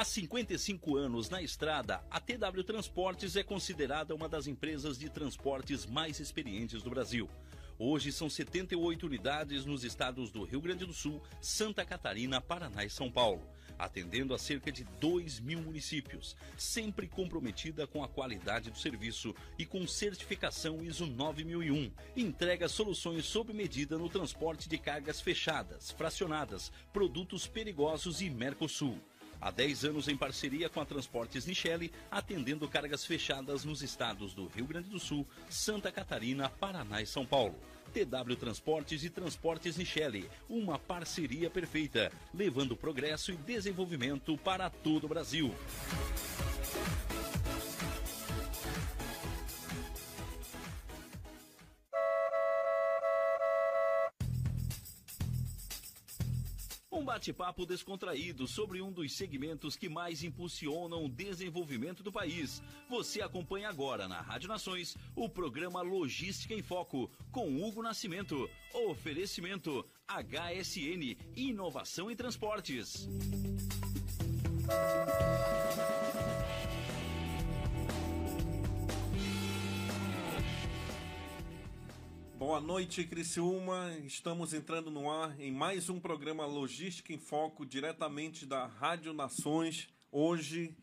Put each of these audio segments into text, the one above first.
Há 55 anos na estrada, a TW Transportes é considerada uma das empresas de transportes mais experientes do Brasil. Hoje são 78 unidades nos estados do Rio Grande do Sul, Santa Catarina, Paraná e São Paulo, atendendo a cerca de 2 mil municípios, sempre comprometida com a qualidade do serviço e com certificação ISO 9001. Entrega soluções sob medida no transporte de cargas fechadas, fracionadas, produtos perigosos e Mercosul. Há 10 anos em parceria com a Transportes Nichelle, atendendo cargas fechadas nos estados do Rio Grande do Sul, Santa Catarina, Paraná e São Paulo. TW Transportes e Transportes Nichelle, uma parceria perfeita, levando progresso e desenvolvimento para todo o Brasil. Bate-papo descontraído sobre um dos segmentos que mais impulsionam o desenvolvimento do país. Você acompanha agora na Rádio Nações o programa Logística em Foco com Hugo Nascimento. Oferecimento HSN Inovação em Transportes. Boa noite, Criciúma. Estamos entrando no ar em mais um programa Logística em Foco, diretamente da Rádio Nações. Hoje,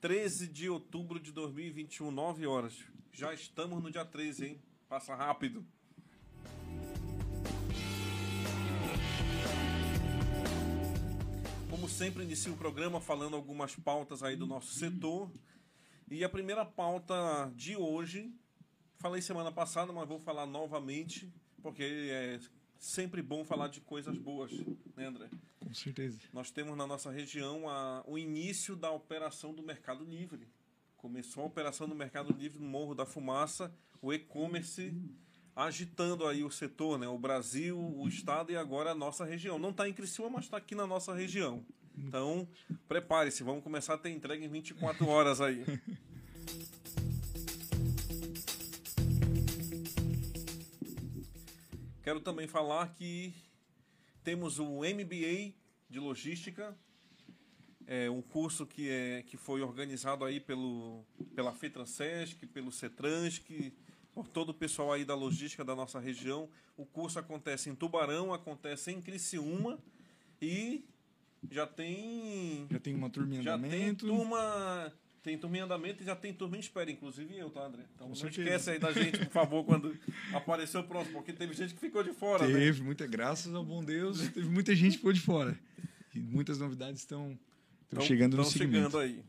13 de outubro de 2021, 9 horas. Já estamos no dia 13, hein? Passa rápido. Como sempre, inicio o programa falando algumas pautas aí do nosso setor. E a primeira pauta de hoje Falei semana passada, mas vou falar novamente, porque é sempre bom falar de coisas boas, né, André? Com certeza. Nós temos na nossa região a, o início da operação do Mercado Livre. Começou a operação do Mercado Livre no Morro da Fumaça, o e-commerce agitando aí o setor, né? O Brasil, o estado e agora a nossa região. Não está em Criciúma, mas está aqui na nossa região. Então, prepare-se, vamos começar a ter entrega em 24 horas aí. Quero também falar que temos o MBA de Logística, é um curso que, é, que foi organizado aí pelo, pela FETRANSESC, pelo CETRANSC, por todo o pessoal aí da logística da nossa região. O curso acontece em Tubarão, acontece em Criciúma e já tem... Já tem uma turma em Já andamento. tem turma tem turma em andamento e já tem turma em espera, inclusive eu, tá, André? Então Com não certeza. esquece aí da gente, por favor, quando aparecer o próximo, porque teve gente que ficou de fora, né? Teve, muita graças ao bom Deus, teve muita gente que ficou de fora. E muitas novidades estão, chegando no Estão segmento. chegando aí.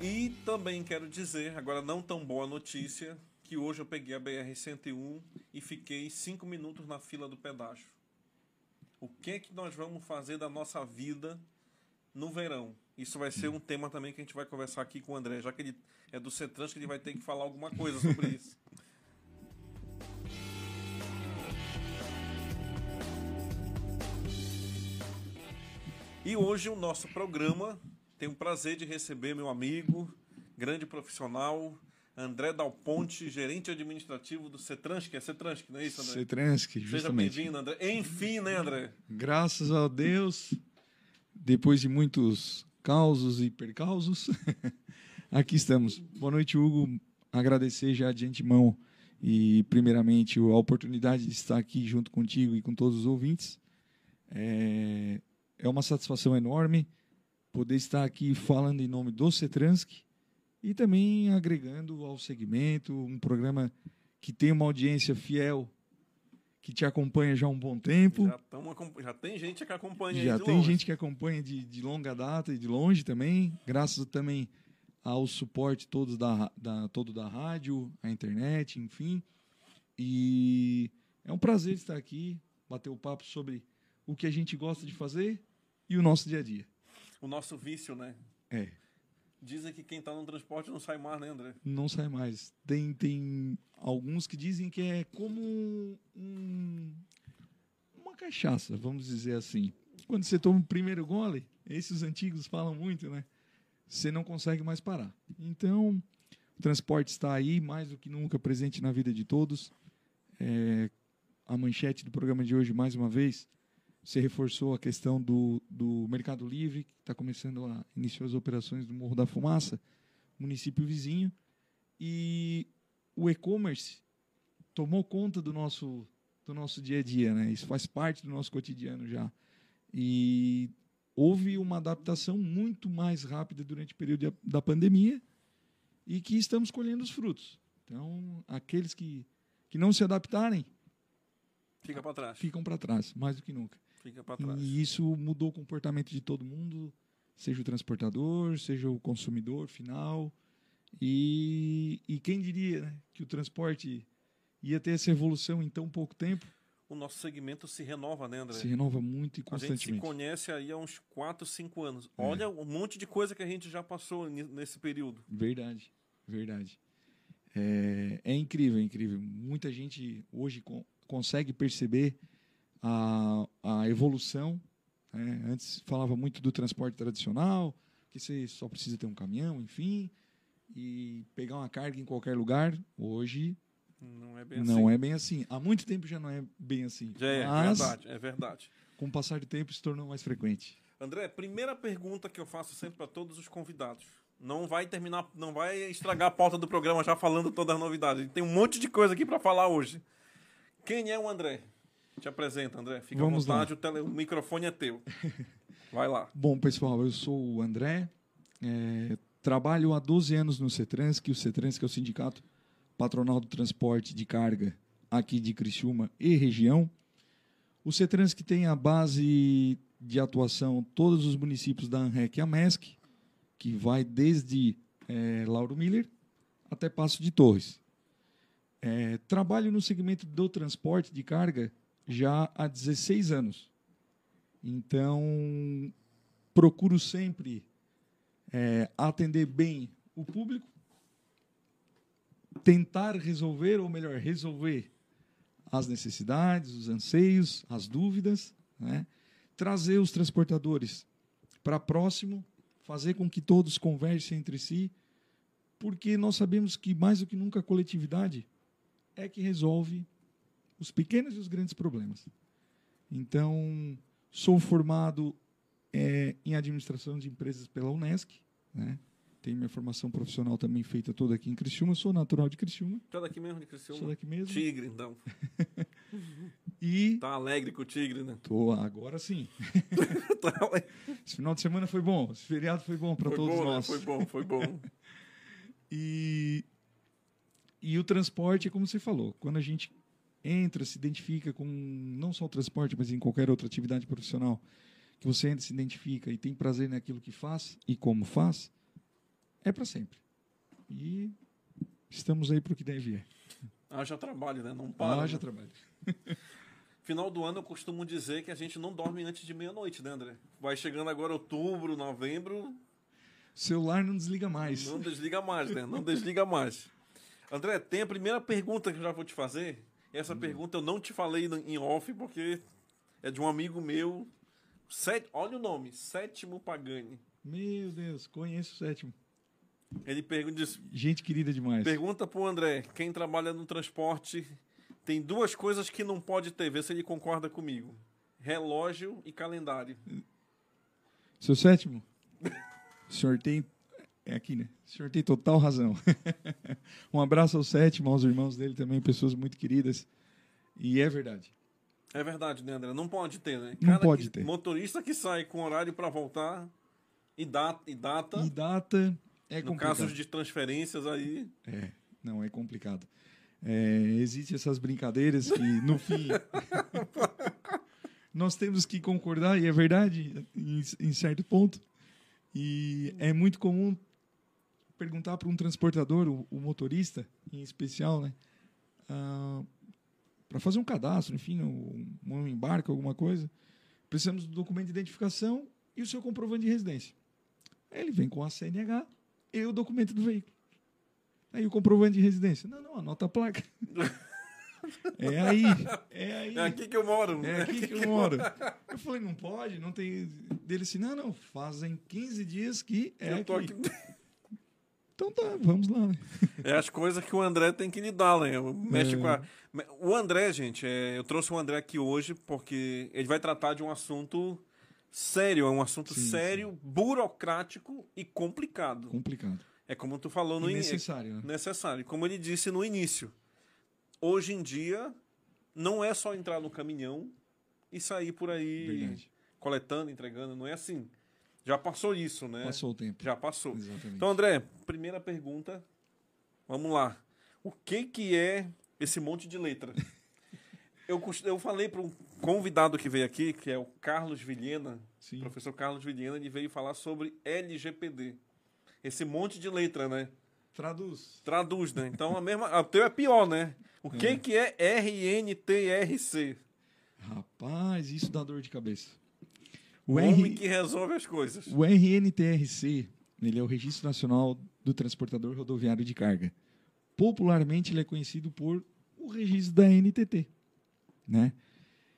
E também quero dizer, agora não tão boa notícia, que que hoje eu peguei a BR-101 e fiquei cinco minutos na fila do pedágio. O que é que nós vamos fazer da nossa vida no verão? Isso vai ser um tema também que a gente vai conversar aqui com o André, já que ele é do Cetrans, que ele vai ter que falar alguma coisa sobre isso. E hoje o nosso programa tem o prazer de receber meu amigo, grande profissional, André Dal Ponte, gerente administrativo do Cetransc. É Cetransc, não é isso, André? Cetransc, Seja justamente. bem-vindo, André. Enfim, né, André? Graças a Deus, depois de muitos causos e percausos, aqui estamos. Boa noite, Hugo. Agradecer já de antemão e, primeiramente, a oportunidade de estar aqui junto contigo e com todos os ouvintes. É, é uma satisfação enorme poder estar aqui falando em nome do Cetransc e também agregando ao segmento um programa que tem uma audiência fiel que te acompanha já há um bom tempo. Já, tamo já tem gente que acompanha Já de tem longe. gente que acompanha de, de longa data e de longe também, graças também ao suporte todos da, da, todo da rádio, a internet, enfim. E é um prazer estar aqui, bater o papo sobre o que a gente gosta de fazer e o nosso dia a dia. O nosso vício, né? É, Dizem que quem tá no transporte não sai mais, né, André? não sai mais. Tem, tem alguns que dizem que é como um- uma cachaça, vamos dizer assim. Quando você toma o primeiro gole, esses antigos falam muito, né? Você não consegue mais parar. Então, o transporte está aí, mais do que nunca, presente na vida de todos. É, a manchete do programa de hoje, mais uma vez, você reforçou a questão do, do Mercado Livre, que está começando a iniciar as operações do Morro da Fumaça, município vizinho. E o e-commerce tomou conta do nosso, do nosso dia a dia, né? Isso faz parte do nosso cotidiano já. E houve uma adaptação muito mais rápida durante o período da pandemia e que estamos colhendo os frutos. Então, aqueles que, que não se adaptarem Fica pra trás. ficam para trás, mais do que nunca. Fica pra trás. E isso mudou o comportamento de todo mundo, seja o transportador, seja o consumidor final. E, e quem diria né, que o transporte ia ter essa evolução em tão pouco tempo? O nosso segmento se renova, né, André? Se renova muito e A gente se constantemente. conhece aí há uns 4, 5 anos. É. Olha um monte de coisa que a gente já passou nesse período. Verdade, verdade. É, é incrível, é incrível. Muita gente hoje con- consegue perceber a, a evolução. né? Antes falava muito do transporte tradicional, que você só precisa ter um caminhão, enfim, e pegar uma carga em qualquer lugar. Hoje Não é bem não assim. é bem assim. Há muito tempo já não é bem assim. Já é Mas, verdade, é verdade. com o passar do tempo, se tornou mais frequente. André, primeira pergunta que eu faço sempre para todos os convidados. Não vai terminar, não vai estragar a pauta do programa já falando todas as novidades. Tem um monte de coisa aqui para falar hoje. Quem é o André? Te apresenta, André. Fica Vamos à vontade, o, tele- o microfone é teu. Vai lá. Bom, pessoal, eu sou o André, é, trabalho há 12 anos no CETRANS, que o CETRANS que é o Sindicato Patronal do Transporte de Carga aqui de Criciúma e região. O CETRANS que tem a base de atuação todos os municípios da ANREC e AMESC, que vai desde é, Lauro Miller até Passo de Torres. É, trabalho no segmento do transporte de carga já há 16 anos. Então, procuro sempre é, atender bem o público, tentar resolver, ou melhor, resolver as necessidades, os anseios, as dúvidas, né? trazer os transportadores para próximo, fazer com que todos conversem entre si, porque nós sabemos que mais do que nunca a coletividade é que resolve os pequenos e os grandes problemas. Então, sou formado é, em administração de empresas pela Unesc, né? Tenho minha formação profissional também feita toda aqui em Criciúma. Sou natural de Criciúma, é daqui mesmo de sou Criciúma? daqui mesmo. Tigre, então. E Tá alegre com o Tigre, né? tô agora sim. Tá alegre. Esse final de semana foi bom, esse feriado foi bom para todos bom, né? nós. Foi bom, foi bom. E, e o transporte é como você falou, quando a gente entra, se identifica com não só o transporte, mas em qualquer outra atividade profissional, que você entra, se identifica e tem prazer naquilo que faz e como faz, é para sempre. E estamos aí para o que deve é. Haja trabalho, né? Não para. Haja né? trabalho. Final do ano eu costumo dizer que a gente não dorme antes de meia-noite, né, André? Vai chegando agora outubro, novembro, Celular não desliga mais. não desliga mais, né? Não desliga mais. André, tem a primeira pergunta que eu já vou te fazer. Essa pergunta eu não te falei em off porque é de um amigo meu. Set... Olha o nome, Sétimo Pagani. Meu Deus, conheço o sétimo. Ele pergunta, diz, Gente querida demais. pergunta pro André, quem trabalha no transporte tem duas coisas que não pode ter, vê se ele concorda comigo. Relógio e calendário. Seu sétimo? O senhor tem. É aqui, né? O senhor tem total razão. um abraço ao sétimo, aos irmãos dele também, pessoas muito queridas. E é verdade. É verdade, né, André? Não pode ter, né? Não pode que- ter. Motorista que sai com horário para voltar e data, e data E data é no complicado. caso de transferências aí. É, não, é complicado. É, Existem essas brincadeiras que, no fim, nós temos que concordar, e é verdade, em, em certo ponto. E é muito comum perguntar para um transportador, o, o motorista, em especial, né, para fazer um cadastro, enfim, um, um embarque, alguma coisa, precisamos do documento de identificação e o seu comprovante de residência. Aí ele vem com a CNH e o documento do veículo. Aí o comprovante de residência. Não, não, anota a placa. É aí, é aí. É aqui que eu moro. É aqui que eu moro. Eu falei, não pode, não tem. Dele assim, não, não, fazem 15 dias que é eu tô aqui. aqui. Então tá, vamos lá. É as coisas que o André tem que lidar, né? Mexe É. com a... O André, gente, é, eu trouxe o André aqui hoje porque ele vai tratar de um assunto sério, é um assunto Sim, sério, burocrático e complicado. Complicado. É como tu falou no início. necessário, né? necessário. Como ele disse no início, hoje em dia não é só entrar no caminhão e sair por aí Verdade. coletando, entregando, não é assim. Já passou isso, né? Passou o tempo. Já passou. Exatamente. Então, André, primeira pergunta. Vamos lá. O que que é esse monte de letra? eu, eu falei para um convidado que veio aqui, que é o Carlos Vilhena, Sim. professor Carlos Vilhena, ele veio falar sobre LGPD. Esse monte de letra, né? Traduz. Traduz, né? Então a mesma. O teu é pior, né? O que, que é RNTRC? Rapaz, isso dá dor de cabeça. O O, homem R... que resolve as coisas. o RNTRC, ele é o Registro Nacional do Transportador Rodoviário de Carga. Popularmente, ele é conhecido por o registro da NTT, né?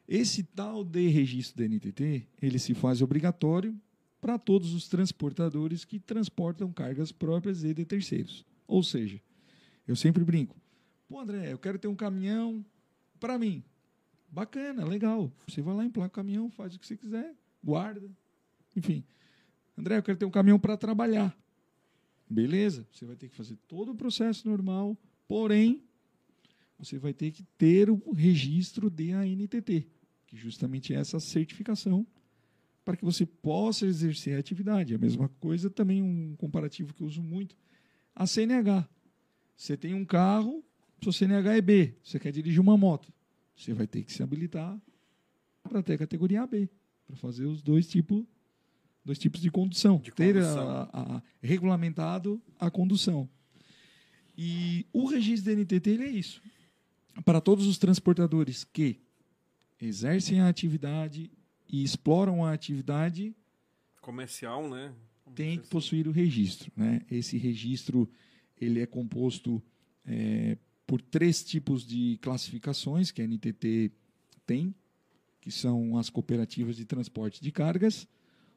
Esse tal de registro da NTT, ele se faz obrigatório para todos os transportadores que transportam cargas próprias e de terceiros. Ou seja, eu sempre brinco, pô André, eu quero ter um caminhão para mim. Bacana, legal. Você vai lá, emplaca o caminhão, faz o que você quiser, guarda. Enfim. André, eu quero ter um caminhão para trabalhar. Beleza, você vai ter que fazer todo o processo normal, porém, você vai ter que ter o registro de ANTT, que justamente é essa certificação para que você possa exercer a atividade. A mesma coisa também um comparativo que eu uso muito, a CNH. Você tem um carro, seu CNH é B, você quer dirigir uma moto, você vai ter que se habilitar para ter a categoria AB, para fazer os dois tipos dois tipos de condução, De ter a- a- a- regulamentado a condução. E o registro da NTT ele é isso. Para todos os transportadores que exercem a atividade e exploram a atividade, Comercial, né? Tem que assim. possuir o registro. Né? Esse registro ele é composto é, por três tipos de classificações que a NTT tem, que são as cooperativas de transporte de cargas,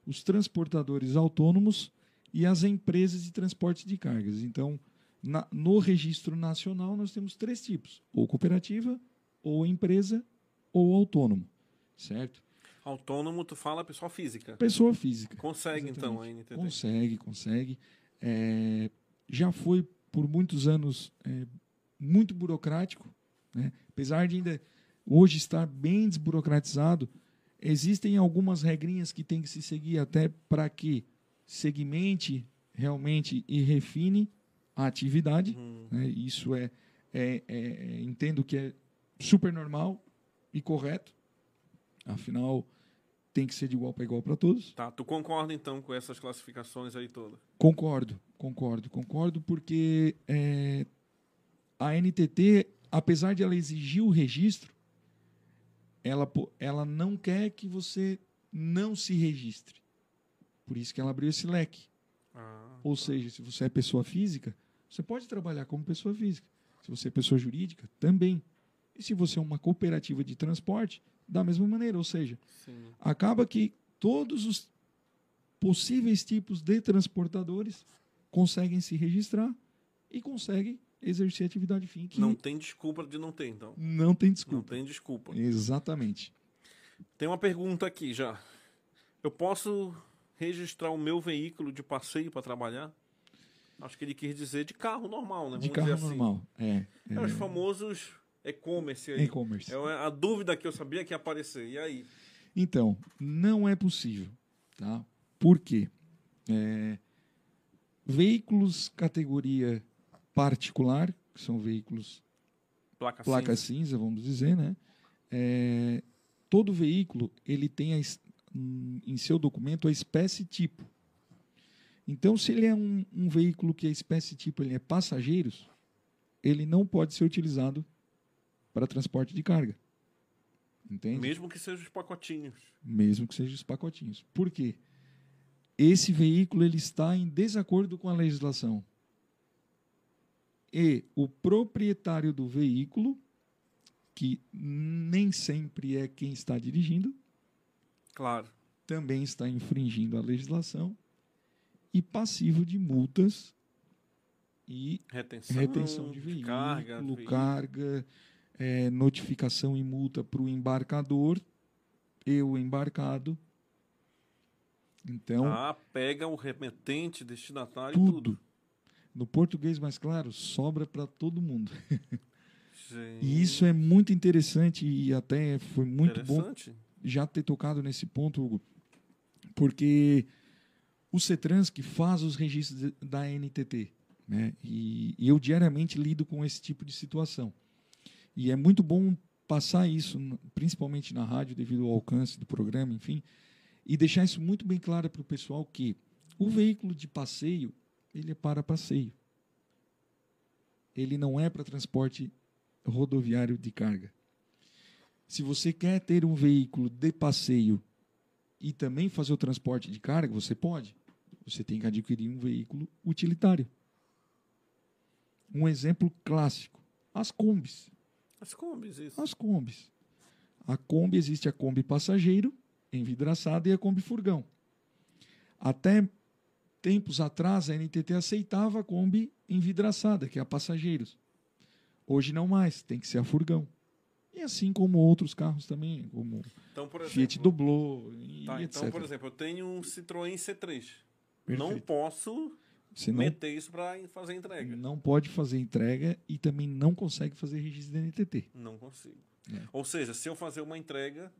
os transportadores autônomos e as empresas de transporte de cargas. Então, na- no registro nacional, nós temos três tipos: ou cooperativa, ou empresa, ou autônomo. Certo? Autônomo, tu fala pessoa física. Pessoa física. Consegue, então, a Exatamente. NTT. Consegue, consegue. É, já foi por muitos anos é, muito burocrático, né? apesar de ainda hoje estar bem desburocratizado, existem algumas regrinhas que tem que se seguir até para que segmente realmente e refine a atividade. Hum. né? Isso é, é- é- entendo que é super normal e correto. Afinal, tem que ser de igual para igual para todos. Tá, tu concorda então com essas classificações aí todas? Concordo, concordo, concordo, porque é, a NTT, apesar de ela exigir o registro, ela, ela não quer que você não se registre. Por isso que ela abriu esse leque. Ah, Ou seja, se você é pessoa física, você pode trabalhar como pessoa física. Se você é pessoa jurídica, também. E se você é uma cooperativa de transporte, da mesma maneira. Ou seja, sim. acaba que todos os possíveis tipos de transportadores conseguem se registrar e conseguem exercer atividade fim que Não não, tem desculpa de não ter, então. tem Não desculpa. tem desculpa. Exatamente. Tem uma pergunta aqui já. Eu posso registrar o meu veículo de passeio para trabalhar? Acho que ele quis dizer de carro normal, né? De Vamos carro assim. normal. É. É os famosos e-commerce aí. E-commerce. É a dúvida que eu sabia que ia aparecer. E aí? Então, não é possível. Tá? Por quê? É, veículos categoria particular, que são veículos Placa, placa cinza. cinza, vamos dizer, né? É, todo veículo ele tem a em seu documento a espécie tipo. Então, se ele é um, um veículo que a espécie tipo ele é passageiros, ele não pode ser utilizado para transporte de carga. Entende? Mesmo que sejam os pacotinhos. mesmo que sejam os pacotinhos. Por quê? Esse veículo ele está em desacordo com a legislação. E o proprietário do veículo, que nem sempre é quem está dirigindo, Claro. também está infringindo a legislação e passivo de multas e Retenção, retenção de veículo, carga. veículo. carga, eh, notificação e multa para o embarcador e o embarcado. Então, Ah, pega o remetente, destinatário tudo. tudo. No português mais claro, sobra para todo mundo. Gente, E isso é muito interessante e até foi muito bom já ter tocado nesse ponto, Hugo, porque o CETRANS que faz os registros da NTT, né? E, e eu diariamente lido com esse tipo de situação. E é muito bom passar isso, principalmente na rádio, devido ao alcance do programa, enfim, e deixar isso muito bem claro para o pessoal que o veículo de passeio, ele é para passeio. Ele não é para transporte rodoviário de carga. Se você quer ter um veículo de passeio e também fazer o transporte de carga, você pode. Você tem que adquirir um veículo utilitário. Um exemplo clássico: as combis. As combis, isso. As combis. A Kombi existe a Kombi passageiro, envidraçada, e a Kombi furgão. Até tempos atrás, a NTT aceitava a Kombi envidraçada, que é a passageiros. Hoje não mais, tem que ser a furgão. E assim como outros carros também, como Então, por exemplo, Fiat Doblô e tá, etc. então, por exemplo, eu tenho um Citroën C3. Não Perfeito. posso Você não, meter isso para fazer entrega. não pode fazer entrega e também não consegue fazer registro da NTT. Não consigo. É. Ou seja, se eu fazer uma entrega,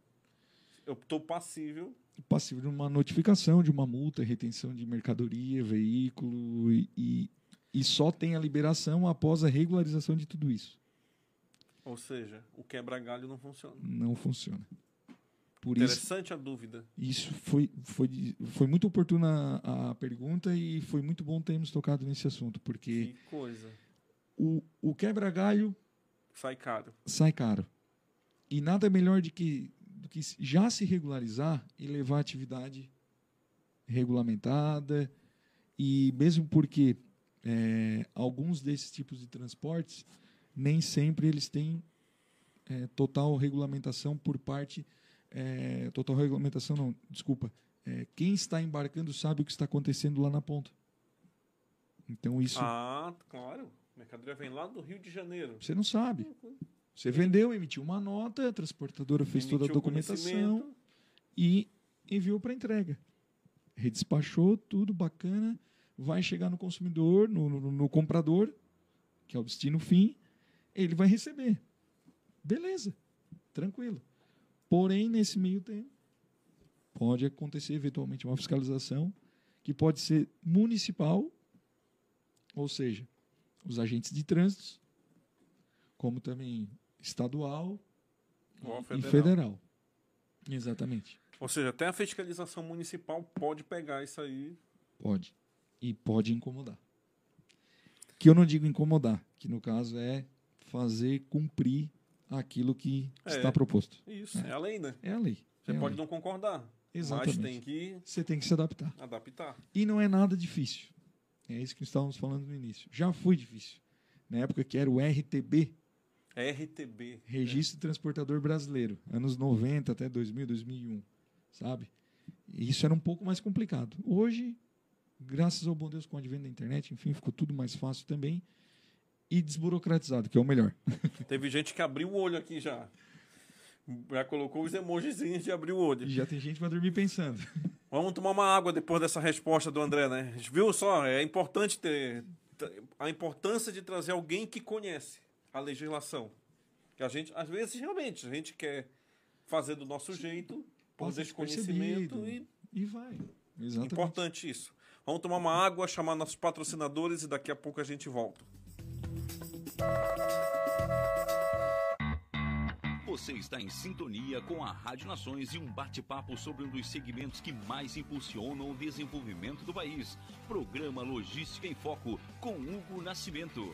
eu estou passível. Passivo de uma notificação, de uma multa, retenção de mercadoria, veículo e, e, só tem a liberação após a regularização de tudo isso. Ou seja, o quebra-galho não funciona. Não funciona. Por isso, Interessante a dúvida. isso foi, foi, foi muito oportuna a, a pergunta e foi muito bom termos tocado nesse assunto, porque Que coisa. o, o quebra-galho Sai caro. sai caro. E nada melhor de que, do que já se regularizar e levar a atividade regulamentada. E mesmo porque é, alguns desses tipos de transportes, nem sempre eles têm é, total regulamentação por parte. é, total regulamentação, não, desculpa. É, quem está embarcando sabe o que está acontecendo lá na ponta. Então isso Ah, claro. A mercadoria vem lá do Rio de Janeiro. você não sabe. Você vendeu, emitiu uma nota, a transportadora fez toda a documentação e enviou para entrega. Redespachou, tudo bacana, vai chegar no consumidor, no, no- no comprador, que é o destino fim, ele vai receber. Beleza, tranquilo. Porém, nesse meio tempo, pode acontecer eventualmente uma fiscalização que pode ser municipal, ou seja, os agentes de trânsito, como também estadual Ou e federal. federal. Exatamente. Ou seja, até a fiscalização municipal pode pegar isso aí. Pode. E pode incomodar. Que eu não digo incomodar, que no caso é fazer cumprir aquilo que É. está proposto. Isso, é a lei, né? É a lei. Você é pode lei. não concordar, Exatamente. mas tem que Você tem que se adaptar. adaptar. E não é nada difícil. É isso que estávamos falando no início. Já foi difícil. Na época que era o RTB, É RTB. Registro Transportador Brasileiro, anos 90 até 2000, 2001, sabe? E isso era um pouco mais complicado. Hoje, graças ao bom Deus com o advento da internet, enfim, ficou tudo mais fácil também e desburocratizado, que é o melhor. Teve gente que abriu o olho aqui já. Já colocou os emojizinhos de abrir o olho. E já tem gente para dormir pensando. Vamos tomar uma água depois dessa resposta do André, né? Viu só? É importante ter a importância de trazer alguém que conhece a legislação. Que a gente, às vezes, realmente, a gente quer fazer do nosso jeito, por desconhecimento e E vai. Exatamente. importante isso. Vamos tomar uma água, chamar nossos patrocinadores e daqui a pouco a gente volta. Você está em sintonia com a Rádio Nações e um bate-papo sobre um dos segmentos que mais impulsionam o desenvolvimento do país. Programa Logística em Foco com Hugo Nascimento.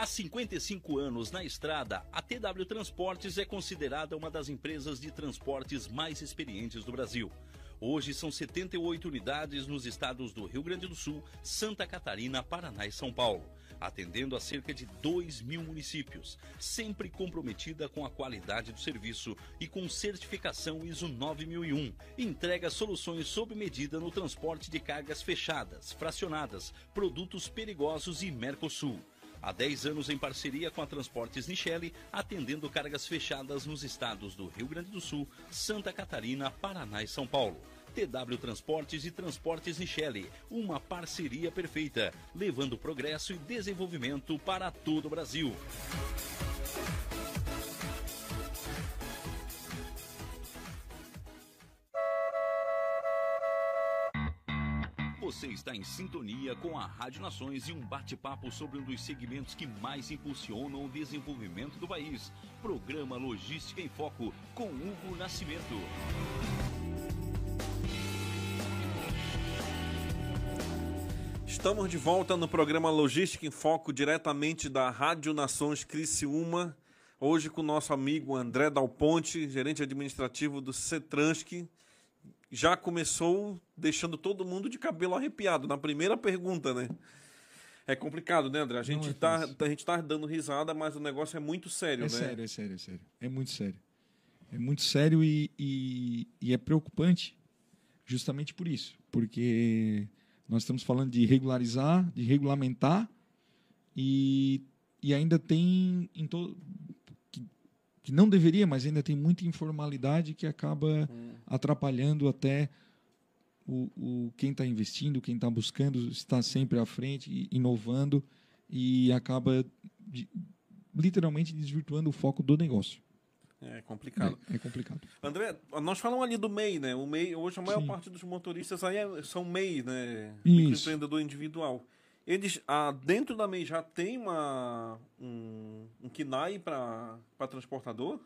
Há 55 anos na estrada, a TW Transportes é considerada uma das empresas de transportes mais experientes do Brasil. Hoje são 78 unidades nos estados do Rio Grande do Sul, Santa Catarina, Paraná e São Paulo, atendendo a cerca de 2 mil municípios, sempre comprometida com a qualidade do serviço e com certificação ISO 9001. Entrega soluções sob medida no transporte de cargas fechadas, fracionadas, produtos perigosos e Mercosul. Há 10 anos em parceria com a Transportes Nichelle, atendendo cargas fechadas nos estados do Rio Grande do Sul, Santa Catarina, Paraná e São Paulo. TW Transportes e Transportes Nichelle, uma parceria perfeita, levando progresso e desenvolvimento para todo o Brasil. Está em sintonia com a Rádio Nações e um bate-papo sobre um dos segmentos que mais impulsionam o desenvolvimento do país. Programa Logística em Foco com Hugo Nascimento. Estamos de volta no programa Logística em Foco, diretamente da Rádio Nações Criciúma. Hoje com o nosso amigo André Dal Ponte, gerente administrativo do Cetrans, que já começou deixando todo mundo de cabelo arrepiado na primeira pergunta, né? É complicado, né, André? A gente, é tá, fácil. a gente tá dando risada, mas o negócio é muito sério, É né? sério, é sério, é sério. É muito sério. É muito sério e, e, e é preocupante justamente por isso. Porque nós estamos falando de regularizar, de regulamentar e, e ainda tem em todo que não deveria, mas ainda tem muita informalidade que acaba atrapalhando até o, o quem está investindo, quem está buscando estar sempre à frente, inovando e acaba de- literalmente desvirtuando o foco do negócio. É complicado. É, é complicado. André, nós falamos ali do MEI, né? O MEI, hoje a maior Sim. parte dos motoristas aí é- são MEI, né? Isso. Empreendedor individual. Eles, ah, dentro da MEI já tem uma, um, um KNAI para transportador?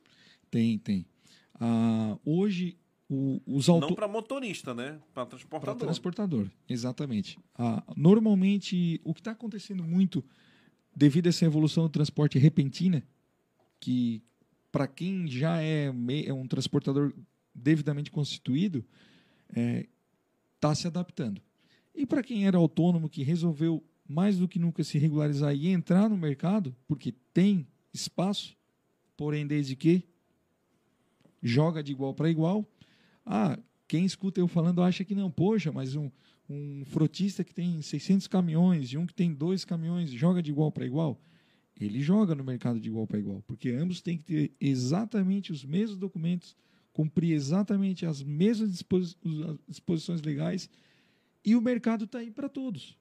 Tem, tem. Ah, hoje, o- os Não autores. para motorista, né? Para Para transportador. transportador, exatamente. Ah, normalmente, o que está acontecendo muito devido a essa evolução do transporte repentina, que para quem já é, é um transportador devidamente constituído, está se adaptando. E para quem era autônomo, que resolveu mais do que nunca se regularizar e entrar no mercado, porque tem espaço, porém desde que joga de igual para igual. Ah, quem escuta eu falando acha que não. Poxa, mas um, um frotista que tem 600 caminhões e um que tem dois caminhões joga de igual para igual? Ele joga no mercado de igual para igual, porque ambos têm que ter exatamente os mesmos documentos, cumprir exatamente as mesmas disposi- disposições legais e o mercado está aí para todos.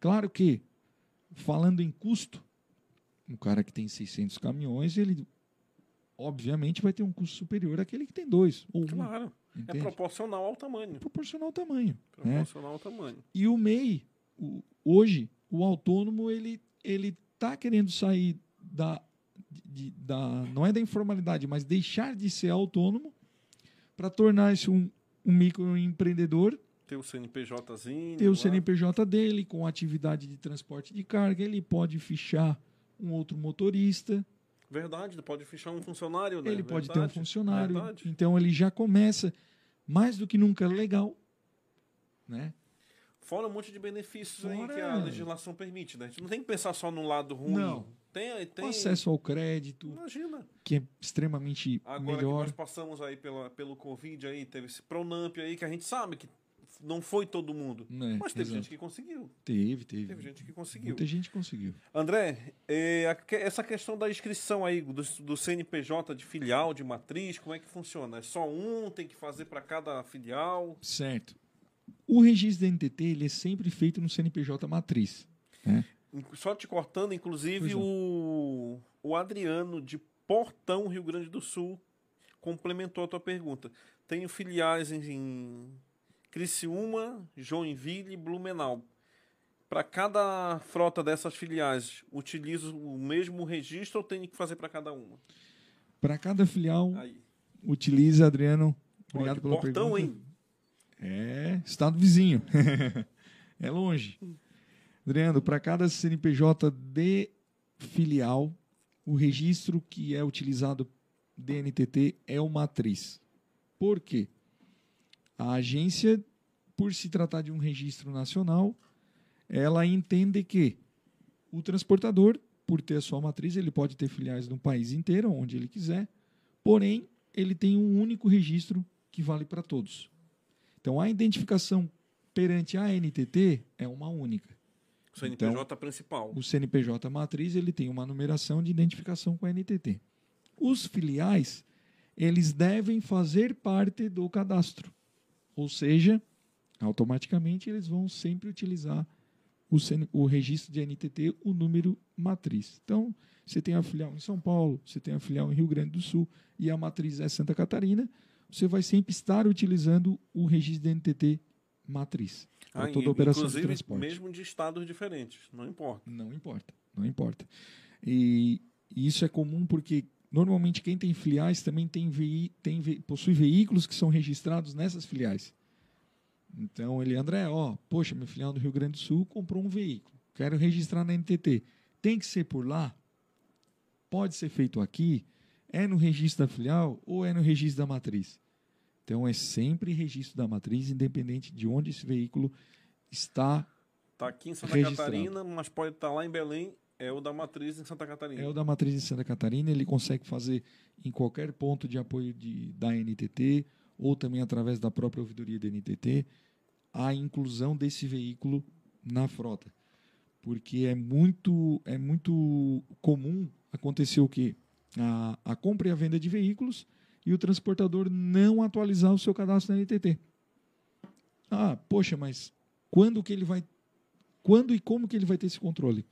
Claro que, falando em custo, um cara que tem 600 caminhões, ele obviamente vai ter um custo superior àquele que tem dois ou um. Claro. É Entende? proporcional ao tamanho. proporcional ao tamanho. né? Proporcional ao tamanho. E o MEI, o- hoje, o autônomo, ele ele está querendo sair da, de- da. Não é da informalidade, mas deixar de ser autônomo para tornar-se um, um microempreendedor, Ter o CNPJzinho. ter o lá. CNPJ dele com atividade de transporte de carga, ele pode fichar um outro motorista, Verdade, pode fechar um funcionário, né? ele pode ter um Verdade, funcionário. verdade. Então ele já começa mais do que nunca legal, né? Fora um monte de benefícios aí Fora- que a legislação permite, né? A gente não tem que pensar só no lado ruim. Não. Tem, tem... O acesso ao crédito, Imagina. que é extremamente Agora melhor. que nós passamos aí pela, pelo Covid aí, teve esse Pronamp aí, que a gente sabe que não foi todo mundo. É, mas teve exato. gente que conseguiu. Teve, teve. Teve gente que conseguiu. Muita gente conseguiu. André, é, a essa questão da inscrição aí do, do CNPJ de filial, de matriz, como é que funciona? É só um, tem que fazer para cada filial? Certo. O registro da NTT ele é sempre feito no CNPJ matriz. Né? Só te cortando, inclusive, não. o, o Adriano de Portão, Rio Grande do Sul, complementou a tua pergunta. Tenho filiais em Criciúma, Joinville e Blumenau. Para cada frota dessas filiais, utilizo o mesmo registro ou tenho que fazer para cada uma? Para cada filial, Aí. utiliza, Adriano. Obrigado de pela Portão, pergunta. hein? É, estado vizinho. é longe. Adriano, para cada CNPJ de filial, o registro que é utilizado DNTT é o matriz. Por quê? A agência, por se tratar de um registro nacional, ela entende que o transportador, por ter a sua matriz, ele pode ter filiais no país inteiro, onde ele quiser, porém, ele tem um único registro que vale para todos. Então, a identificação perante a NTT é uma única. O CNPJ principal. O CNPJ matriz ele tem uma numeração de identificação com a NTT. Os filiais eles devem fazer parte do cadastro, ou seja, automaticamente eles vão sempre utilizar o, o registro de NTT, o número matriz. Então, você tem a filial em São Paulo, você tem a filial em Rio Grande do Sul e a matriz é Santa Catarina, você vai sempre estar utilizando o registro de NTT matriz para Ah, toda e- operação de transporte. mesmo de estados diferentes, não importa. Não importa, não importa. E, e isso é comum porque normalmente quem tem filiais também tem, vei, tem possui veículos que são registrados nessas filiais. Então ele, André, ó, poxa, minha filial do Rio Grande do Sul comprou um veículo, quero registrar na NTT. Tem que ser por lá? pode ser feito aqui, é no registro da filial ou é no registro da matriz. Então é sempre registro da matriz, independente de onde esse veículo está. Tá aqui em Santa Registrado. Catarina, mas pode estar lá em Belém. É o da matriz em Santa Catarina. É o da matriz de Santa Catarina, ele consegue fazer em qualquer ponto de apoio de, da NTT ou também através da própria ouvidoria da NTT a inclusão desse veículo na frota. Porque é muito, é muito comum acontecer o quê? A, a compra e a venda de veículos e o transportador não atualizar o seu cadastro na NTT. Ah, poxa, mas quando que ele vai quando e como que ele vai ter esse controle?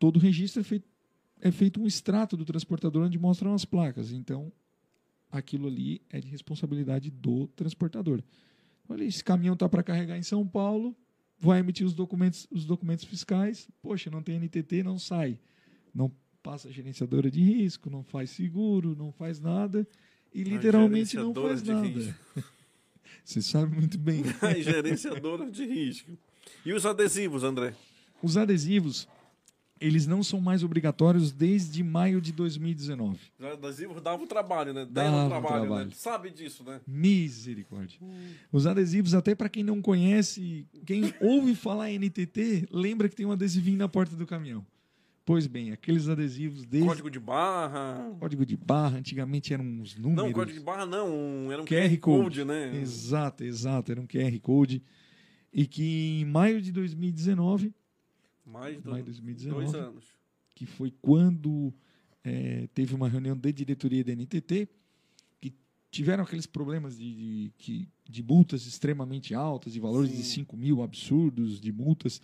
Todo registro é feito, é feito um extrato do transportador onde mostram as placas. Então, aquilo ali é de responsabilidade do transportador. Olha, esse caminhão está para carregar em São Paulo, vai emitir os documentos, os documentos fiscais. Poxa, não tem NTT, não sai. Não passa gerenciadora de risco, não faz seguro, não faz nada. E literalmente não faz nada. risco. Você sabe muito bem. gerenciadora de risco. E os adesivos, André? Os adesivos, eles não são mais obrigatórios desde maio de 2019. Os adesivos davam trabalho, né? Dava trabalho, trabalho. né? Sabe disso, né? Misericórdia. Os adesivos, até para quem não conhece, quem ouve falar NTT, lembra que tem um adesivinho na porta do caminhão. Pois bem, aqueles adesivos desde Código de barra. código de barra, antigamente eram uns números. Não, código de barra não. Era um QR Code, né? Exato, exato, era um QR Code. E que em maio de 2019, Mais Maio de 2019. dois anos. que foi quando eh, teve uma reunião de diretoria da NTT, que tiveram aqueles problemas de, de, que- de multas extremamente altas, de valores de Sim. 5 mil absurdos de multas,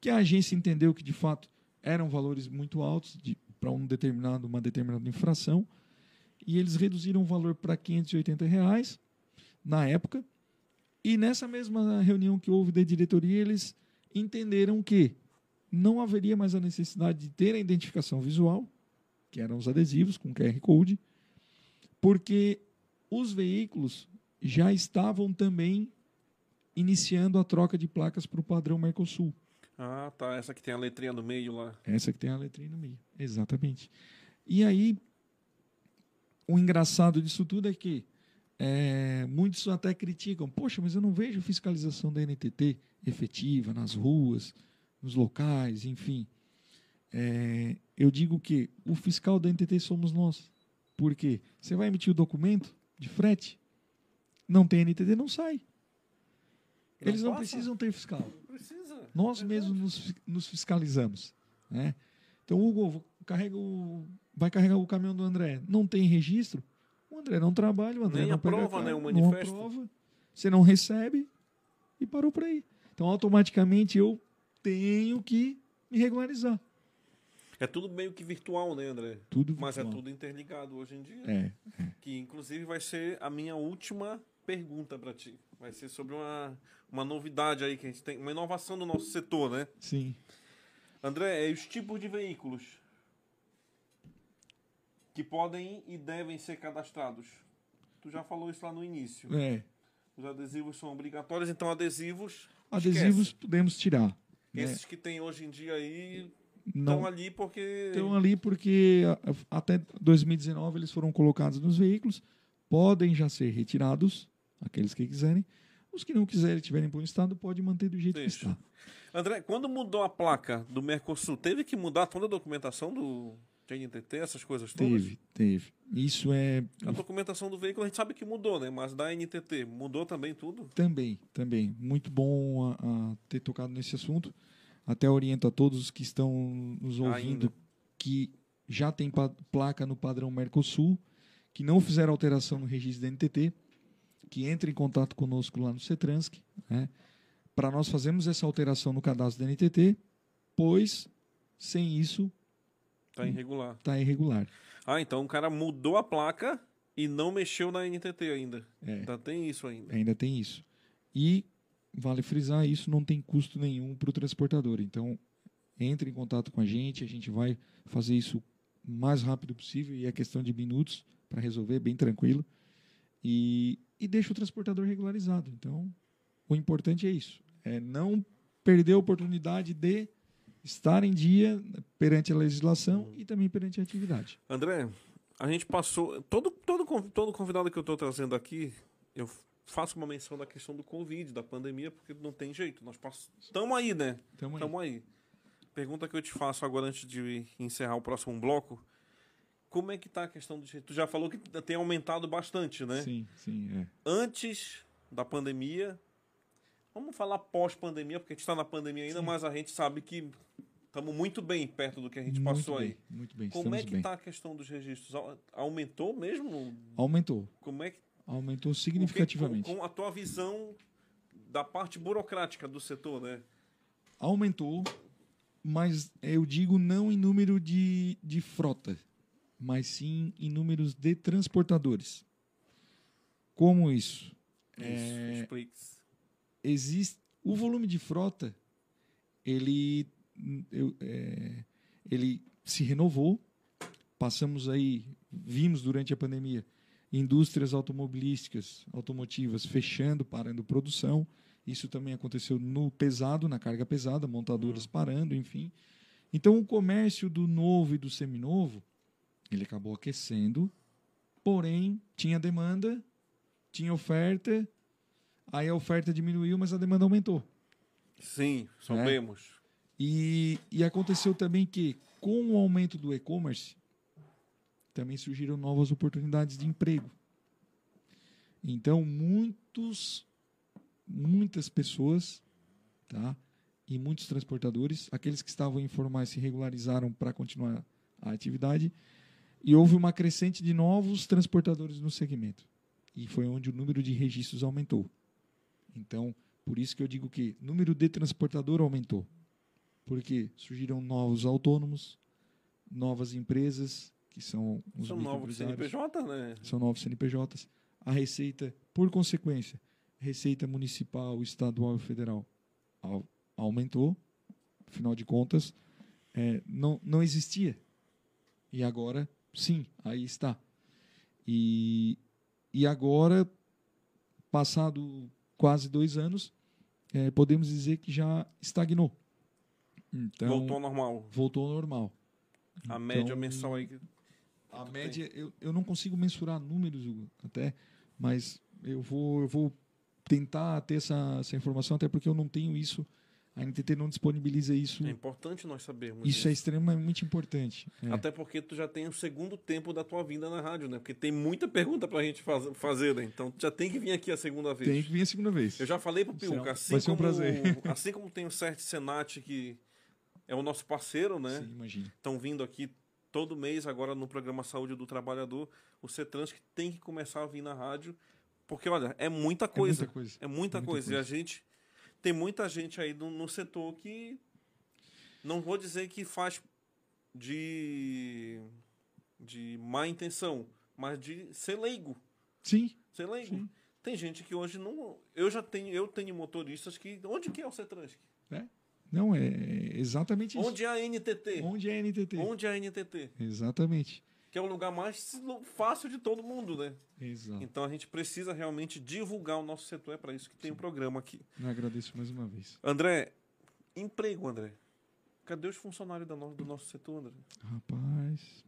que a agência entendeu que de fato eram valores muito altos para um determinado, uma determinada infração, e eles reduziram o valor para 580 reais na época. E nessa mesma reunião que houve da diretoria, eles entenderam que não haveria mais a necessidade de ter a identificação visual, que eram os adesivos com QR Code, porque os veículos já estavam também iniciando a troca de placas para o padrão Mercosul. Ah, tá. Essa que tem a letrinha no meio lá. Essa que tem a letrinha no meio. Exatamente. E aí, o engraçado disso tudo é que é, muitos até criticam. Poxa, mas eu não vejo fiscalização da NTT efetiva nas ruas, nos locais, enfim. É, eu digo que o fiscal da NTT somos nós. Por quê? Você vai emitir o documento de frete, não tem NTT, não sai. Eles não passa? precisam ter fiscal. Não precisa. Nós mesmos nos, nos fiscalizamos. Né? Então, Hugo, carrega o, vai carregar o caminhão do André. Não tem registro? O André não trabalha, o André Nem não aprova, né, o Não manifesto. aprova, você não recebe e parou por aí. Então, automaticamente, eu tenho que me regularizar. É tudo meio que virtual, né, André? Tudo Mas é virtual. tudo interligado hoje em dia. É, Que inclusive vai ser a minha última pergunta para ti. Vai ser sobre uma, uma novidade aí que a gente tem, uma inovação do nosso setor, né? sim. André, é os tipos de veículos que podem e devem ser cadastrados. Tu já falou isso lá no início. É. Os adesivos são obrigatórios, então adesivos. Adesivos esquece. podemos tirar. Né? Esses que tem hoje em dia aí Não, estão ali porque. Estão ali porque até 2019 eles foram colocados nos veículos, podem já ser retirados, aqueles que quiserem. Os que não quiserem, tiverem bom estado, pode manter do jeito Deixa. que está. André, quando mudou a placa do Mercosul, teve que mudar toda a documentação do GNTT, essas coisas todas? Teve, teve. Isso é A documentação do veículo a gente sabe que mudou, né? Mas da NTT mudou também tudo? também, também muito bom a, a ter tocado nesse assunto. Até oriento a todos os que estão nos ouvindo Ainda. que já tem placa no padrão Mercosul, que não fizeram alteração no registro da NTT, que entre em contato conosco lá no CETRANSC, né, para nós fazermos essa alteração no cadastro da NTT, pois sem isso Tá irregular. está irregular. Ah, então o cara mudou a placa e não mexeu na NTT ainda. É. Ainda tem isso ainda. Ainda tem isso. E vale frisar, isso não tem custo nenhum para o transportador. Então, entre em contato com a gente, a gente vai fazer isso o mais rápido possível e é questão de minutos para resolver, bem tranquilo. E, e deixa o transportador regularizado. Então, o importante é isso: é não perder a oportunidade de estar em dia perante a legislação e também perante a atividade. André, a gente passou. Todo, todo, todo convidado que eu estou trazendo aqui, eu faço uma menção da questão do Covid, da pandemia, porque não tem jeito. Nós estamos aí, né? Tamo aí. Estamos aí. Pergunta que eu te faço agora antes de encerrar o próximo bloco. Como é que tá a questão do Tu já falou que tem aumentado bastante, né? Sim, sim, é. Antes da pandemia. Vamos falar pós-pandemia, porque a gente está na pandemia ainda, mas a gente sabe que estamos muito bem perto do que a gente muito passou bem, aí. Muito bem, Como é que está a questão dos registros? Au- Aumentou mesmo? Aumentou, Como é que aumentou que- significativamente. com, com a tua visão da parte burocrática do setor, né? Aumentou, mas eu digo não em número de, de frota, mas sim em números de transportadores. Como isso? É, Isso, explique. Existe o volume de frota ele eu, é, ele se renovou. Passamos aí vimos durante a pandemia indústrias automobilísticas automotivas fechando parando produção. Isso também aconteceu no pesado na carga pesada montadoras parando enfim. Então o comércio do novo e do seminovo ele acabou aquecendo porém tinha demanda tinha oferta aí a oferta diminuiu, mas a demanda aumentou. Sim, sabemos. E, e aconteceu também que, com o aumento do e-commerce, também surgiram novas oportunidades de emprego. Então, muitos, muitas pessoas, tá? E muitos transportadores, aqueles que estavam informais se regularizaram para continuar a atividade, e houve uma crescente de novos transportadores no segmento. E foi onde o número de registros aumentou. Então, por isso que eu digo que o número de transportador aumentou. Porque surgiram novos autônomos, novas empresas, que são os São novos CNPJ, né? são novos CNPJs. A receita, por consequência, receita municipal, estadual e federal au- aumentou. Afinal de contas, é, não, não existia. E agora, sim, aí está. E, e agora, passado quase dois anos, é, podemos dizer que já estagnou. Então, Voltou ao normal. voltou ao normal. A média Então, mensal aí. A média, eu, eu não consigo mensurar números, Hugo, até, mas eu vou, eu vou tentar ter essa, essa informação, até porque eu não tenho isso, a NTT não disponibiliza isso. É importante nós sabermos. Isso é extremamente importante. É. Até porque tu já tem o segundo tempo da tua vida na rádio, né? Porque tem muita pergunta pra gente faz, fazer, né? Então tu já tem que vir aqui a segunda vez. Tem que vir a segunda vez. Eu já falei pro Piuca, assim vai ser um como, prazer. assim como tem o Cert Senat, que é o nosso parceiro, né? Sim, imagina. Estão vindo aqui todo mês agora no programa Saúde do Trabalhador, o Cetrans que tem que começar a vir na rádio, porque olha, é muita coisa. muita coisa. É muita, Muita coisa. E a coisa. gente tem muita gente aí no, no setor que não vou dizer que faz de de má intenção, mas de ser leigo, Sim, ser leigo. Sim. Tem gente que hoje não, eu já tenho, eu tenho motoristas que onde que é o Cetrans? não, é exatamente isso. Onde é a NTT? Onde é a NTT? Onde é a NTT? Exatamente. Que é o lugar mais fácil de todo mundo, né? Exato. Então a gente precisa realmente divulgar o nosso setor, é para isso que tem o programa aqui. Eu agradeço mais uma vez. André, emprego, André. Cadê os funcionários da no- do nosso setor, André? Rapaz,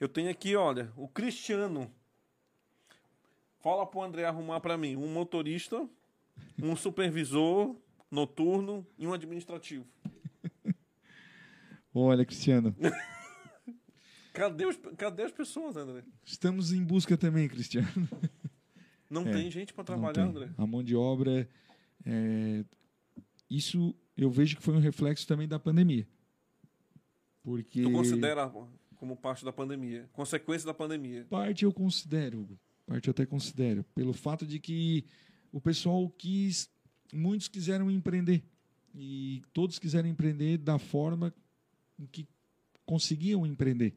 Eu tenho aqui, olha, o Cristiano. Fala pro André arrumar para mim um motorista, um supervisor noturno e um administrativo. olha, Cristiano, Cadê, os, cadê as pessoas, André? estamos em busca também, Cristiano. Não É, tem gente para trabalhar. André. A mão de obra, é, isso eu vejo que foi um reflexo também da pandemia. Porque Tu considera como parte da pandemia, consequência da pandemia. parte eu considero, Hugo, parte eu até considero, pelo fato de que o pessoal quis, muitos quiseram empreender e todos quiseram empreender da forma que conseguiam empreender,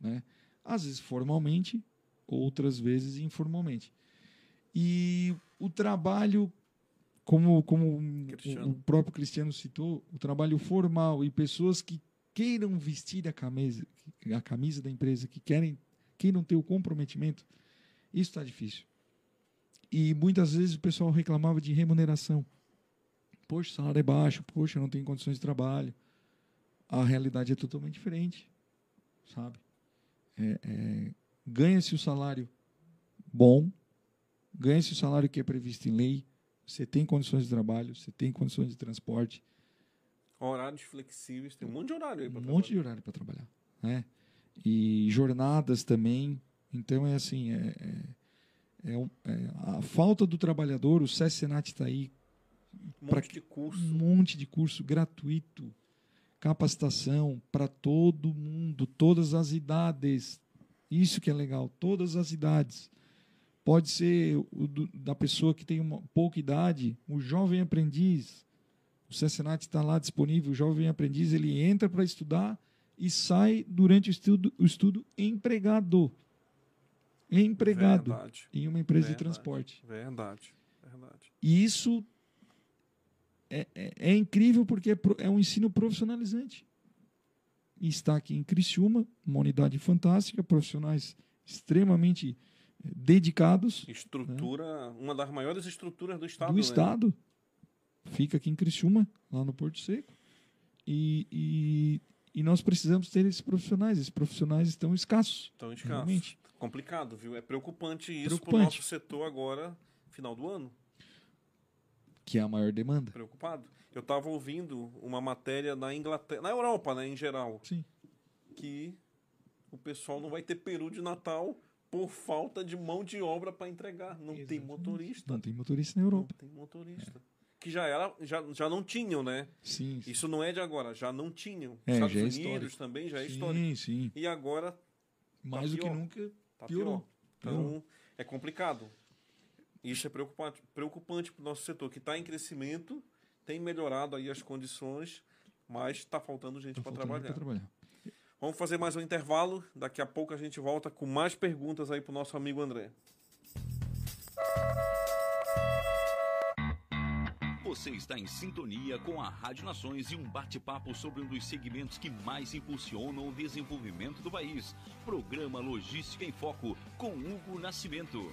né? Às vezes formalmente, outras vezes informalmente. E o trabalho, como, como o- Cristiano. o próprio Cristiano citou, o trabalho formal e pessoas que queiram vestir a camisa, a camisa da empresa, que querem, queiram ter o comprometimento, isso está difícil. E muitas vezes o pessoal reclamava de remuneração. Poxa, o salário é baixo, poxa, eu não tenho condições de trabalho. a realidade é totalmente diferente, sabe? É, é, ganha-se o salário bom, ganha-se o salário que é previsto em lei, você tem condições de trabalho, você tem condições de transporte, Horários flexíveis, tem um monte de horário aí um pra monte de horário para trabalhar, né? E jornadas também. Então é assim, é, é- é um- é a falta do trabalhador. O SES Senat está aí, Um monte de curso. um monte de curso gratuito, capacitação para todo mundo, todas as idades. Isso que é legal, todas as idades. Pode ser o do- da pessoa que tem uma pouca idade, o jovem aprendiz. O CESENAT está lá disponível, o jovem aprendiz, ele entra para estudar e sai durante o estudo, o estudo empregado. Empregado Verdade. em uma empresa de Verdade. transporte. Verdade. Verdade. E isso é, é- é incrível porque é, é um ensino profissionalizante. E está aqui em Criciúma, uma unidade fantástica, profissionais extremamente eh, dedicados Estrutura, uma das maiores estruturas do Estado. do né? Estado. Fica aqui em Criciúma, lá no Porto Seco. E, e, e nós precisamos ter esses profissionais. Esses profissionais estão escassos. Então, escasso. realmente. Complicado, viu? É preocupante isso para o nosso setor agora, final do ano. Que é a maior demanda. Preocupado. Eu estava ouvindo uma matéria na Inglaterra, na Europa, né, em geral, Sim. que o pessoal não vai ter peru de Natal por falta de mão de obra para entregar. Não tem Exatamente. motorista. Não tem motorista na Não Europa. tem motorista. Que já era, já, já não tinham, né? Sim. sim. Isso não é de agora, já não tinham. É, Estados já é Unidos histórico. também já é histórico. Sim, sim. E agora Mais do que pior. nunca, tá piorou. pior. Então, Piorou. é complicado. Isso é preocupante, preocupante para o nosso setor, que está em crescimento, tem melhorado aí as condições, mas está faltando gente Tá para trabalhar. trabalhar. Vamos fazer mais um intervalo. Daqui a pouco a gente volta com mais perguntas aí para o nosso amigo André. Você está em sintonia com a Rádio Nações e um bate-papo sobre um dos segmentos que mais impulsionam o desenvolvimento do país. Programa Logística em Foco, com Hugo Nascimento.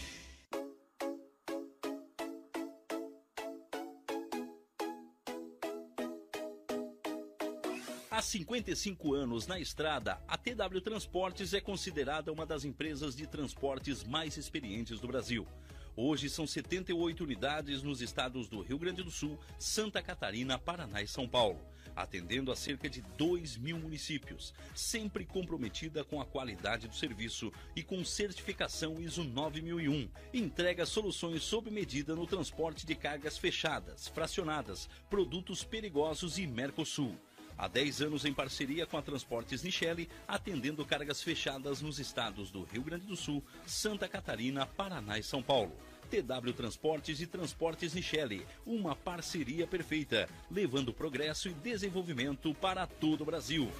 Há 55 anos na estrada, a TW Transportes é considerada uma das empresas de transportes mais experientes do Brasil. Hoje são 78 unidades nos estados do Rio Grande do Sul, Santa Catarina, Paraná e São Paulo, atendendo a cerca de 2 mil municípios, sempre comprometida com a qualidade do serviço e com certificação ISO 9001. Entrega soluções sob medida no transporte de cargas fechadas, fracionadas, produtos perigosos e Mercosul. Há 10 anos em parceria com a Transportes Nichelle, atendendo cargas fechadas nos estados do Rio Grande do Sul, Santa Catarina, Paraná e São Paulo. TW Transportes e Transportes Nichelle, uma parceria perfeita, levando progresso e desenvolvimento para todo o Brasil.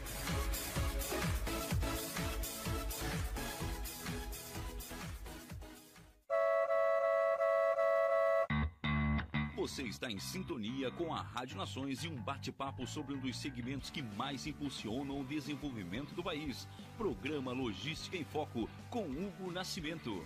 Em sintonia com a Rádio Nações e um bate-papo sobre um dos segmentos que mais impulsionam o desenvolvimento do país. Programa Logística em Foco, com Hugo Nascimento.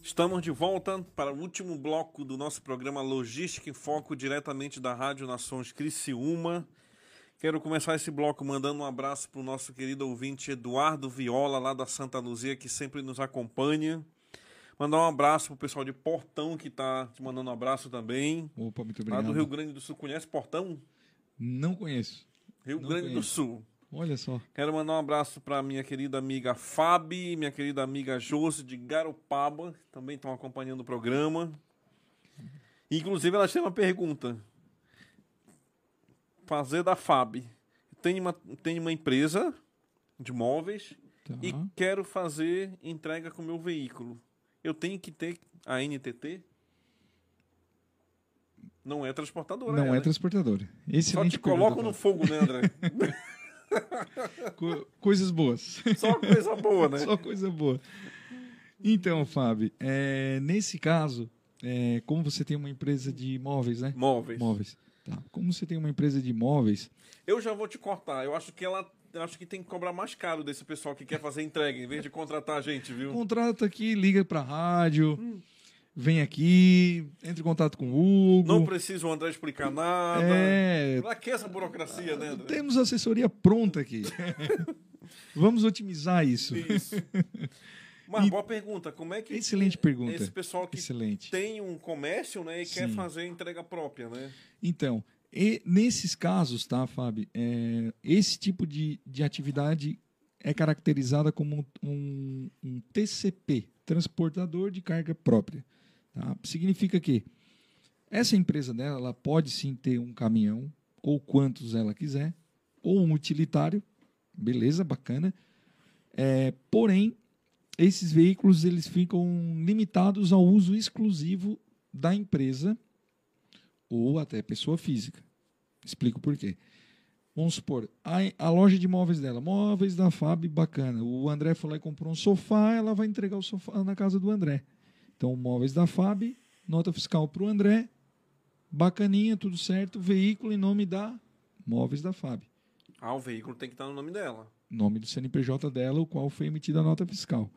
Estamos de volta para o último bloco do nosso programa Logística em Foco, diretamente da Rádio Nações Criciúma. Quero começar esse bloco mandando um abraço para o nosso querido ouvinte Eduardo Viola, lá da Santa Luzia, que sempre nos acompanha. Mandar um abraço para o pessoal de Portão, que está te mandando um abraço também. Opa, muito Lá obrigado. do Rio Grande do Sul. Conhece Portão? Não conheço. Rio Não Grande do conheço. Sul. Olha só. Quero mandar um abraço para minha querida amiga Fabi, minha querida amiga Josi de Garopaba, que também estão acompanhando o programa. Inclusive, elas têm uma pergunta. Fazer da Fabi. Tenho uma, tenho uma empresa de móveis Tá. e quero fazer entrega com meu veículo. Eu tenho que ter a NTT? Não é transportadora. Não ela, é né? transportadora. Só Excelente te colocam no fogo, né, André? Co- coisas boas. Só coisa boa, né? Só coisa boa. Então, Fábio, é, nesse caso, é, como você tem uma empresa de imóveis, né? Móveis. Móveis. Tá. Como você tem uma empresa de imóveis, Eu já vou te cortar. Eu acho que ela. Eu acho que tem que cobrar mais caro desse pessoal que quer fazer entrega, em vez de contratar a gente, viu? contrata aqui, liga pra rádio, vem aqui, entre em contato com o Hugo. Não precisa o André explicar nada. É, Pra que essa burocracia, né, André? temos assessoria pronta aqui. Vamos otimizar isso. Isso. Mas boa pergunta. Como é que Excelente pergunta. esse pessoal que Excelente. tem um comércio, né, e quer Sim. fazer entrega própria, né? Então, e nesses casos, tá, Fábio? é, esse tipo de, de atividade é caracterizada como um, um TCP, transportador de carga própria. tá? Significa que essa empresa dela ela pode sim ter um caminhão, ou quantos ela quiser, ou um utilitário, beleza, bacana. É, porém, esses veículos eles ficam limitados ao uso exclusivo da empresa ou até pessoa física. Explico por quê. Vamos supor, a, a loja de móveis dela, móveis da FAB, bacana. O André foi lá e comprou um sofá, ela vai entregar o sofá na casa do André. Então, móveis da FAB, nota fiscal para o André, bacaninha, tudo certo, veículo em nome da Móveis da FAB. Ah, o veículo tem que estar no nome dela. Nome do CNPJ dela, o qual foi emitida a nota fiscal.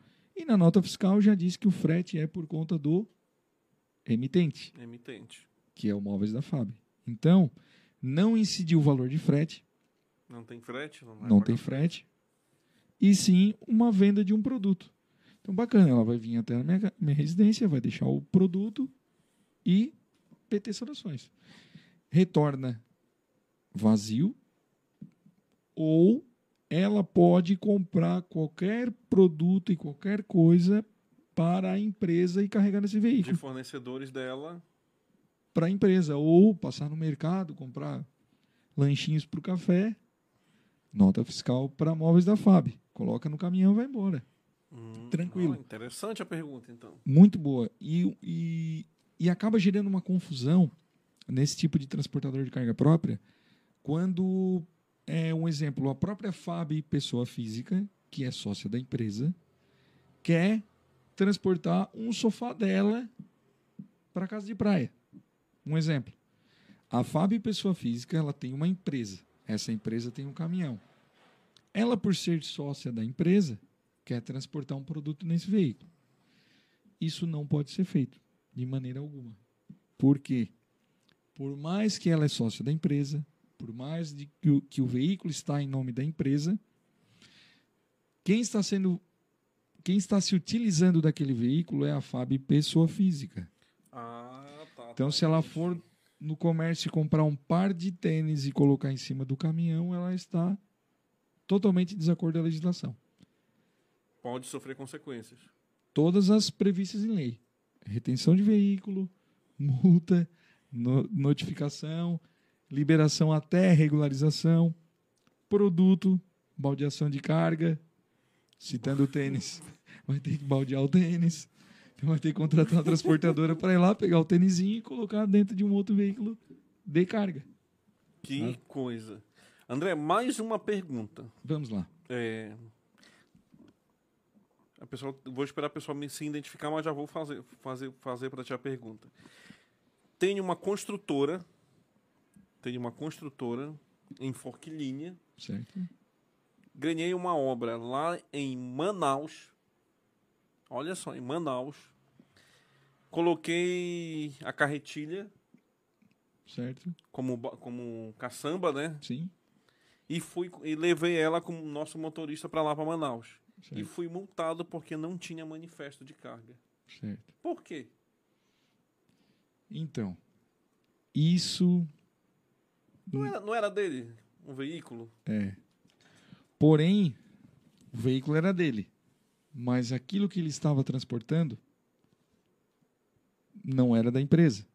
E na nota fiscal já diz que o frete é por conta do emitente Emitente. que é o Móveis da FAB. Então, não incidiu o valor de frete, Não tem frete? Não, não tem frete, e sim uma venda de um produto. Então, bacana, ela vai vir até a minha, minha residência, vai deixar o produto e PT Soluções. Retorna vazio ou ela pode comprar qualquer produto e qualquer coisa para a empresa e carregar nesse veículo De fornecedores dela. para a empresa ou passar no mercado, comprar lanchinhos para o café, nota fiscal para móveis da FAB. Coloca no caminhão e vai embora. Hum, Tranquilo. ó, interessante a pergunta, então. Muito boa. E, e, e acaba gerando uma confusão nesse tipo de transportador de carga própria quando, é um exemplo, a própria FAB, pessoa física, que é sócia da empresa, quer transportar um sofá dela para casa de praia. Um exemplo. A FAB, pessoa física, ela tem uma empresa. Essa empresa tem um caminhão. Ela, por ser sócia da empresa, quer transportar um produto nesse veículo. Isso não pode ser feito de maneira alguma. Por quê? Por mais que ela é sócia da empresa, por mais de que, o, que o veículo está em nome da empresa, Quem está sendo quem está se utilizando daquele veículo é a FAB pessoa física. Ah, tá. Então, tá, se ela for no comércio e comprar um par de tênis e colocar em cima do caminhão, ela está totalmente em desacordo da legislação. Pode sofrer consequências. Todas as previstas em lei: retenção de veículo, multa, no- notificação, liberação até regularização, produto, baldeação de carga, citando o tênis. Vai ter que baldear o tênis. Então vai ter que contratar uma transportadora para ir lá pegar o tênisinho e colocar dentro de um outro veículo de carga. Que coisa. André, mais uma pergunta. Vamos lá. É... A pessoa, vou esperar a pessoa me se identificar, mas já vou fazer, fazer, fazer para ti a pergunta. Tenho uma construtora, tenho uma construtora em Forquilinha, Certo? ganhei uma obra lá em Manaus. Olha só, em Manaus. Coloquei a carretilha Certo? como, como caçamba, né? Sim. E fui e levei ela como nosso motorista para lá para Manaus. E Certo. fui multado porque não tinha manifesto de carga. certo. Por quê? Então, isso Não era, não era dele um veículo? É. Porém, o veículo era dele. Mas aquilo que ele estava transportando não era da empresa.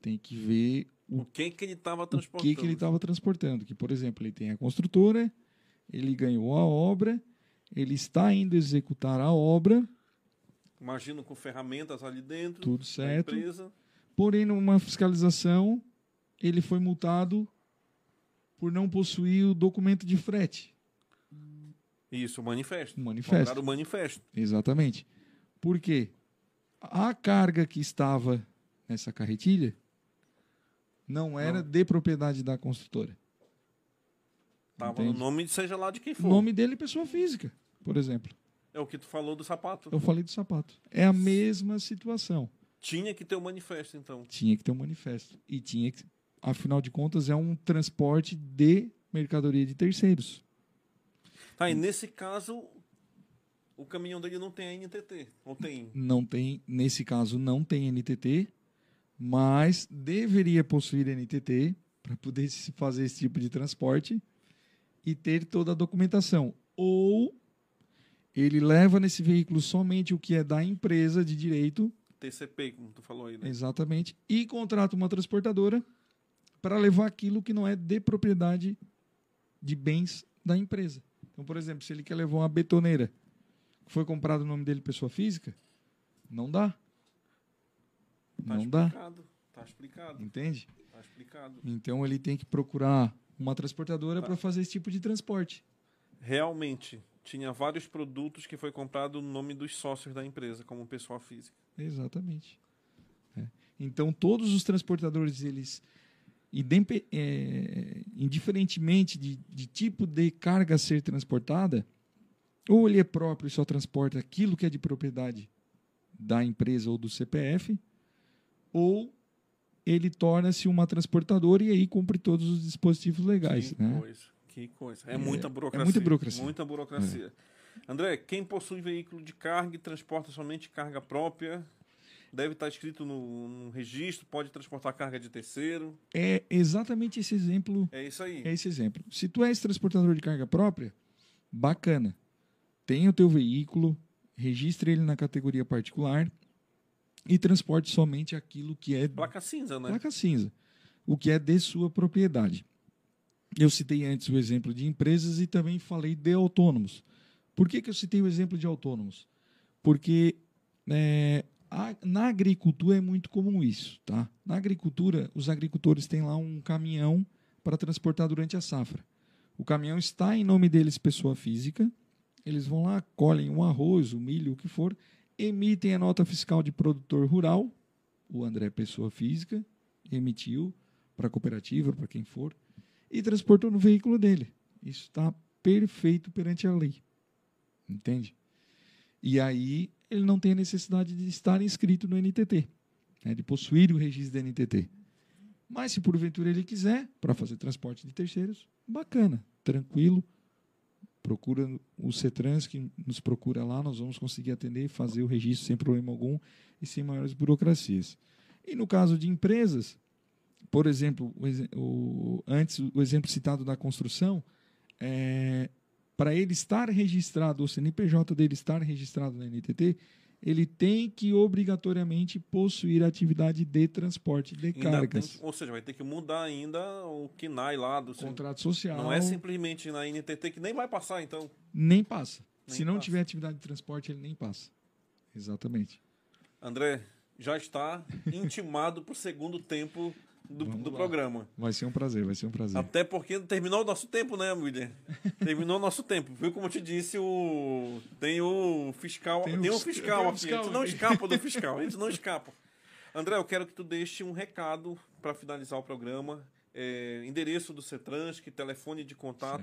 Tem que ver O que que ele estava o transportando? que, que ele estava transportando. Que, por exemplo, ele tem a construtora, ele ganhou a obra, ele está indo executar a obra, Imagino com ferramentas ali dentro. tudo da certo. empresa. Porém, numa fiscalização, ele foi multado por não possuir o documento de frete. Isso, o manifesto. O manifesto. O manifesto. Exatamente. Por quê? A carga que estava nessa carretilha não era de propriedade da construtora. Tava no nome, seja lá de quem O for. nome dele é pessoa física, por exemplo. É o que tu falou do sapato. Eu falei do sapato. É a mesma situação. Tinha que ter o manifesto, então. Tinha que ter um manifesto. E tinha que. Afinal de contas, é um transporte de mercadoria de terceiros. Tá, e nesse caso, o caminhão dele não tem a NTT. Ou tem? Não tem, nesse caso, não tem NTT, mas deveria possuir NTT para poder se fazer esse tipo de transporte e ter toda a documentação. Ou ele leva nesse veículo somente o que é da empresa de direito, TCP, como tu falou aí, né? exatamente, e contrata uma transportadora para levar aquilo que não é de propriedade de bens da empresa. Então, por exemplo, se ele quer levar uma betoneira que foi comprado no nome dele pessoa física, não dá. Tá não dá, explicado. Tá explicado. entende? Tá explicado. Então ele tem que procurar uma transportadora Tá. para fazer esse tipo de transporte. Realmente, tinha vários produtos que foi comprado no nome dos sócios da empresa, como pessoa física. Exatamente. É. Então todos os transportadores eles é, indiferentemente de, de tipo de carga a ser transportada, ou ele é próprio e só transporta aquilo que é de propriedade da empresa ou do CPF, ou ele torna-se uma transportadora e aí cumpre todos os dispositivos legais. que né? coisa. Que coisa. É, É- muita é burocracia. muita burocracia. Muita burocracia. André, quem possui veículo de carga e transporta somente carga própria, deve estar escrito no, no registro, pode transportar carga de terceiro. É exatamente esse exemplo É isso aí. é esse exemplo. Se tu és transportador de carga própria, bacana. Tenha o teu veículo, registre ele na categoria particular e transporte somente aquilo que é Placa cinza, né? placa cinza, o que é de sua propriedade. Eu citei antes o exemplo de empresas e também falei de autônomos. Por que, que eu citei o exemplo de autônomos? Porque é, a- na agricultura é muito comum isso. Tá? Na agricultura, os agricultores têm lá um caminhão para transportar durante a safra. O caminhão está em nome deles, pessoa física. Eles vão lá, colhem o arroz, o milho, o que for, emitem a nota fiscal de produtor rural, o André, pessoa física, emitiu para a cooperativa, para quem for, e transportou no veículo dele. Isso está perfeito perante a lei. Entende? E aí ele não tem a necessidade de estar inscrito no NTT, né, de possuir o registro da NTT. Mas se porventura ele quiser, para fazer transporte de terceiros, bacana, tranquilo, procura o CETRANS, que nos procura lá, nós vamos conseguir atender e fazer o registro sem problema algum e sem maiores burocracias. E no caso de empresas, por exemplo, o, antes o exemplo citado da construção, é, para ele estar registrado, o CNPJ dele estar registrado na NTT, ele tem que obrigatoriamente possuir atividade de transporte de Ainda cargas. tem- ou seja, vai ter que mudar ainda o KNAI lá do Contrato social. Não é simplesmente na NTT que nem vai passar, então. Nem passa. Nem Se não passa. tiver atividade de transporte, ele nem passa. Exatamente. André, já está intimado para o segundo tempo do, do programa. Vai ser um prazer, vai ser um prazer. Até porque terminou o nosso tempo, né, William? Terminou o nosso tempo. Viu como eu te disse, o... tem o fiscal. Tem, Tem um o- fiscal aqui. fiscal a gente não escapa do fiscal. A gente não escapa. André, eu quero que tu deixe um recado para finalizar o programa. É, endereço do CETRANSC, telefone de contato